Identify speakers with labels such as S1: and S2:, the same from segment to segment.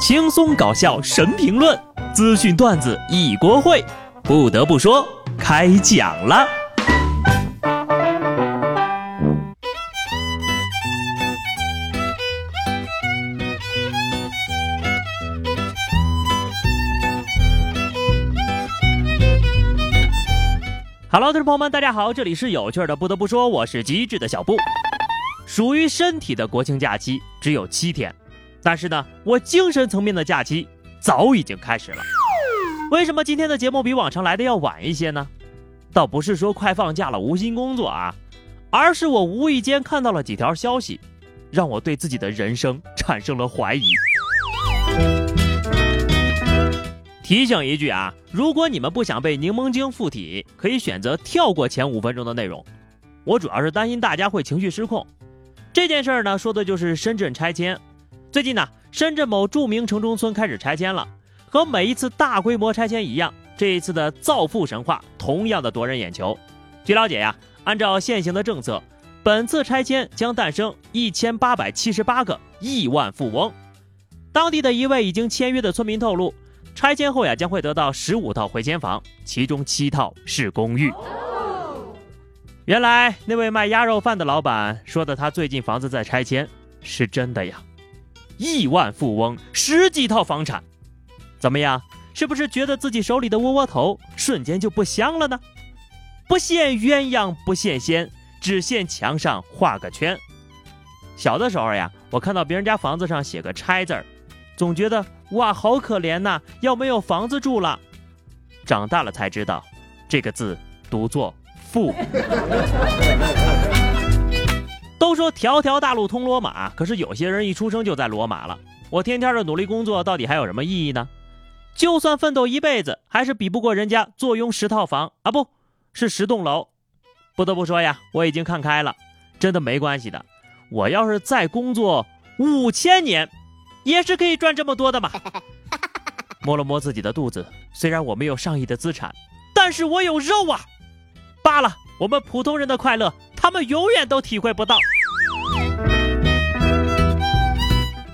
S1: 轻松搞笑神评论，资讯段子一锅烩。不得不说，开讲了。Hello，听众朋友们，大家好，这里是有趣的。不得不说，我是机智的小布。属于身体的国庆假期只有七天，但是呢，我精神层面的假期早已经开始了。为什么今天的节目比往常来的要晚一些呢？倒不是说快放假了无心工作啊，而是我无意间看到了几条消息，让我对自己的人生产生了怀疑。提醒一句啊，如果你们不想被柠檬精附体，可以选择跳过前五分钟的内容。我主要是担心大家会情绪失控。这件事儿呢，说的就是深圳拆迁。最近呢，深圳某著名城中村开始拆迁了。和每一次大规模拆迁一样，这一次的造富神话同样的夺人眼球。据了解呀，按照现行的政策，本次拆迁将诞生一千八百七十八个亿万富翁。当地的一位已经签约的村民透露。拆迁后呀，将会得到十五套回迁房，其中七套是公寓。原来那位卖鸭肉饭的老板说的，他最近房子在拆迁，是真的呀！亿万富翁，十几套房产，怎么样？是不是觉得自己手里的窝窝头瞬间就不香了呢？不羡鸳鸯不羡仙，只羡墙上画个圈。小的时候呀，我看到别人家房子上写个拆字儿。总觉得哇，好可怜呐，要没有房子住了。长大了才知道，这个字读作富。都说条条大路通罗马，可是有些人一出生就在罗马了。我天天的努力工作，到底还有什么意义呢？就算奋斗一辈子，还是比不过人家坐拥十套房啊，不是十栋楼。不得不说呀，我已经看开了，真的没关系的。我要是再工作五千年。也是可以赚这么多的嘛！摸了摸自己的肚子，虽然我没有上亿的资产，但是我有肉啊！罢了，我们普通人的快乐，他们永远都体会不到。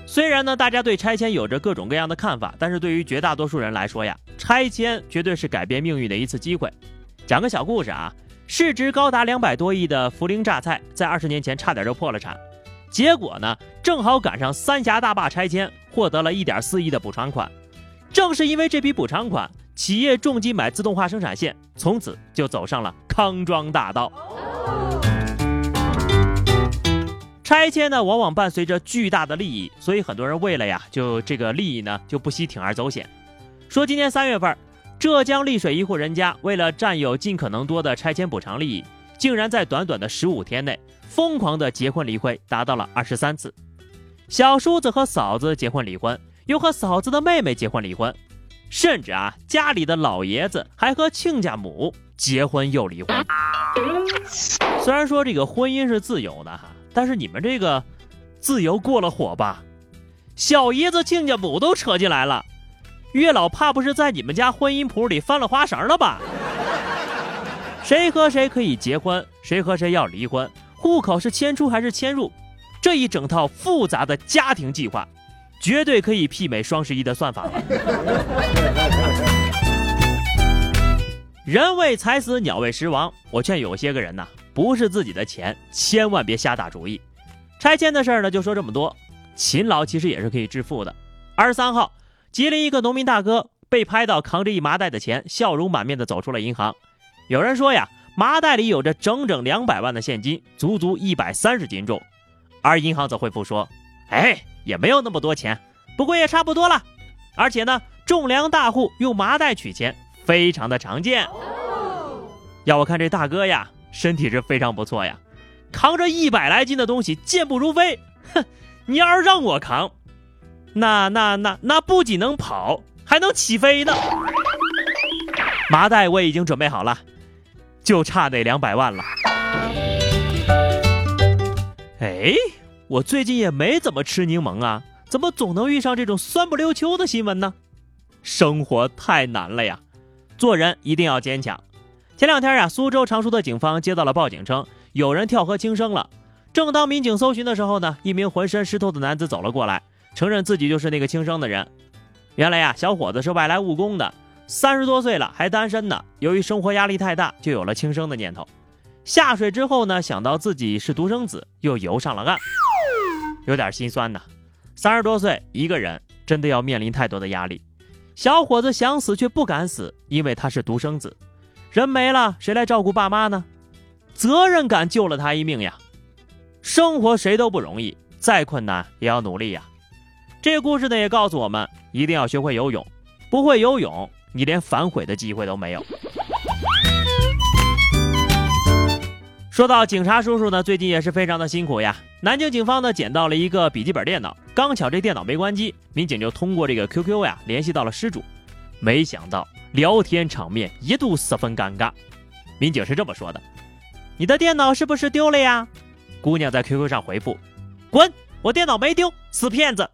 S1: 虽然呢，大家对拆迁有着各种各样的看法，但是对于绝大多数人来说呀，拆迁绝对是改变命运的一次机会。讲个小故事啊，市值高达两百多亿的涪陵榨菜，在二十年前差点就破了产。结果呢，正好赶上三峡大坝拆迁，获得了一点四亿的补偿款。正是因为这笔补偿款，企业重金买自动化生产线，从此就走上了康庄大道。拆迁呢，往往伴随着巨大的利益，所以很多人为了呀，就这个利益呢，就不惜铤而走险。说今年三月份，浙江丽水一户人家为了占有尽可能多的拆迁补偿利益，竟然在短短的十五天内。疯狂的结婚离婚达到了二十三次，小叔子和嫂子结婚离婚，又和嫂子的妹妹结婚离婚，甚至啊，家里的老爷子还和亲家母结婚又离婚。虽然说这个婚姻是自由的哈，但是你们这个自由过了火吧？小姨子、亲家母都扯进来了，月老怕不是在你们家婚姻谱里翻了花绳了吧？谁和谁可以结婚，谁和谁要离婚？户口是迁出还是迁入？这一整套复杂的家庭计划，绝对可以媲美双十一的算法了。人为财死，鸟为食亡。我劝有些个人呐，不是自己的钱，千万别瞎打主意。拆迁的事儿呢，就说这么多。勤劳其实也是可以致富的。二十三号，吉林一个农民大哥被拍到扛着一麻袋的钱，笑容满面的走出了银行。有人说呀。麻袋里有着整整两百万的现金，足足一百三十斤重，而银行则回复说：“哎，也没有那么多钱，不过也差不多了。而且呢，种粮大户用麻袋取钱非常的常见。要我看这大哥呀，身体是非常不错呀，扛着一百来斤的东西健步如飞。哼，你要是让我扛，那那那那不仅能跑，还能起飞呢。麻袋我已经准备好了。”就差那两百万了。哎，我最近也没怎么吃柠檬啊，怎么总能遇上这种酸不溜秋的新闻呢？生活太难了呀，做人一定要坚强。前两天呀，苏州常熟的警方接到了报警，称有人跳河轻生了。正当民警搜寻的时候呢，一名浑身湿透的男子走了过来，承认自己就是那个轻生的人。原来呀，小伙子是外来务工的，三十多岁了还单身呢。由于生活压力太大，就有了轻生的念头。下水之后呢，想到自己是独生子，又游上了岸，有点心酸呐。三十多岁一个人，真的要面临太多的压力。小伙子想死却不敢死，因为他是独生子，人没了谁来照顾爸妈呢？责任感救了他一命呀。生活谁都不容易，再困难也要努力呀。这故事呢也告诉我们，一定要学会游泳，不会游泳，你连反悔的机会都没有。说到警察叔叔呢，最近也是非常的辛苦呀。南京警方呢捡到了一个笔记本电脑，刚巧这电脑没关机，民警就通过这个 QQ 呀联系到了失主，没想到聊天场面一度十分尴尬。民警是这么说的：“你的电脑是不是丢了呀？”姑娘在 QQ 上回复：“滚，我电脑没丢，死骗子。”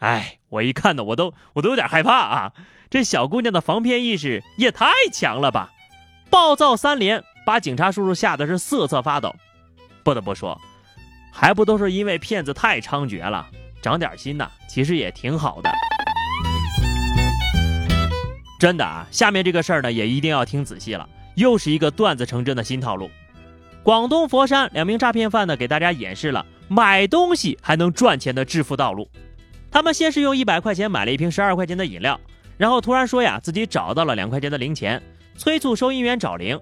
S1: 哎，我一看呢，我都我都有点害怕啊！这小姑娘的防骗意识也太强了吧！暴躁三连，把警察叔叔吓得是瑟瑟发抖。不得不说，还不都是因为骗子太猖獗了，长点心呐，其实也挺好的。真的啊，下面这个事儿呢，也一定要听仔细了，又是一个段子成真的新套路。广东佛山两名诈骗犯呢，给大家演示了买东西还能赚钱的致富道路。他们先是用一百块钱买了一瓶十二块钱的饮料，然后突然说呀自己找到了两块钱的零钱，催促收银员找零。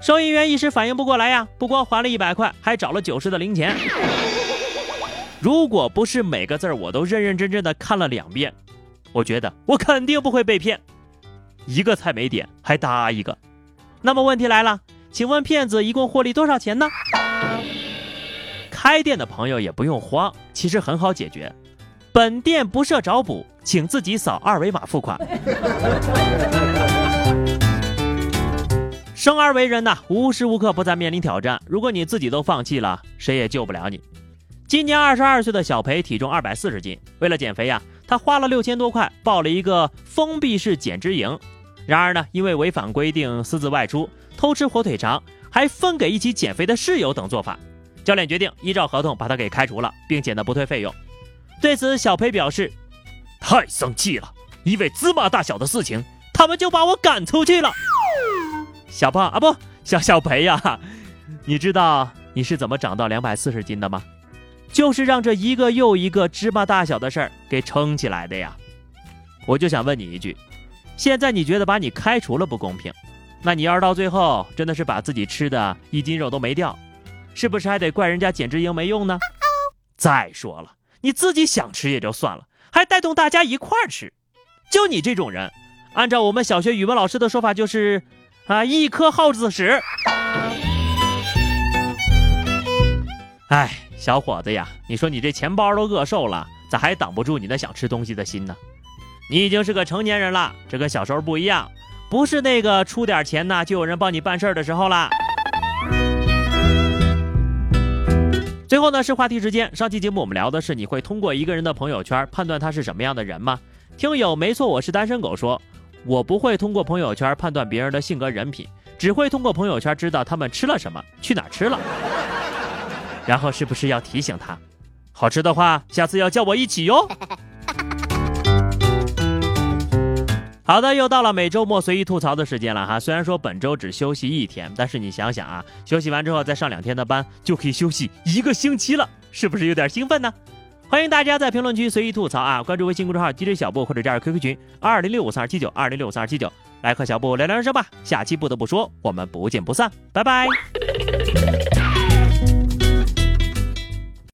S1: 收银员一时反应不过来呀，不光还了一百块，还找了九十的零钱。如果不是每个字我都认认真真的看了两遍，我觉得我肯定不会被骗。一个菜没点还搭一个，那么问题来了，请问骗子一共获利多少钱呢？开店的朋友也不用慌，其实很好解决。本店不设找补，请自己扫二维码付款。生而为人呐，无时无刻不在面临挑战。如果你自己都放弃了，谁也救不了你。今年二十二岁的小裴体重二百四十斤，为了减肥呀，他花了六千多块报了一个封闭式减脂营。然而呢，因为违反规定私自外出、偷吃火腿肠，还分给一起减肥的室友等做法，教练决定依照合同把他给开除了，并且呢不退费用。对此，小裴表示：“太生气了，因为芝麻大小的事情，他们就把我赶出去了。”小胖啊，不，小小裴呀，你知道你是怎么长到两百四十斤的吗？就是让这一个又一个芝麻大小的事儿给撑起来的呀。我就想问你一句：现在你觉得把你开除了不公平？那你要是到最后真的是把自己吃的一斤肉都没掉，是不是还得怪人家减脂营没用呢？再说了。你自己想吃也就算了，还带动大家一块儿吃，就你这种人，按照我们小学语文老师的说法，就是啊一颗耗子屎。哎，小伙子呀，你说你这钱包都饿瘦了，咋还挡不住你那想吃东西的心呢？你已经是个成年人了，这跟小时候不一样，不是那个出点钱呢就有人帮你办事儿的时候了。最后呢是话题时间。上期节目我们聊的是，你会通过一个人的朋友圈判断他是什么样的人吗？听友没错，我是单身狗说，我不会通过朋友圈判断别人的性格人品，只会通过朋友圈知道他们吃了什么，去哪吃了。然后是不是要提醒他，好吃的话，下次要叫我一起哟。好的，又到了每周末随意吐槽的时间了哈。虽然说本周只休息一天，但是你想想啊，休息完之后再上两天的班，就可以休息一个星期了，是不是有点兴奋呢？欢迎大家在评论区随意吐槽啊，关注微信公众号 DJ 小布或者加入 QQ 群二零六五三二七九二零六五三二七九，来和小布聊聊人生吧。下期不得不说，我们不见不散，拜拜。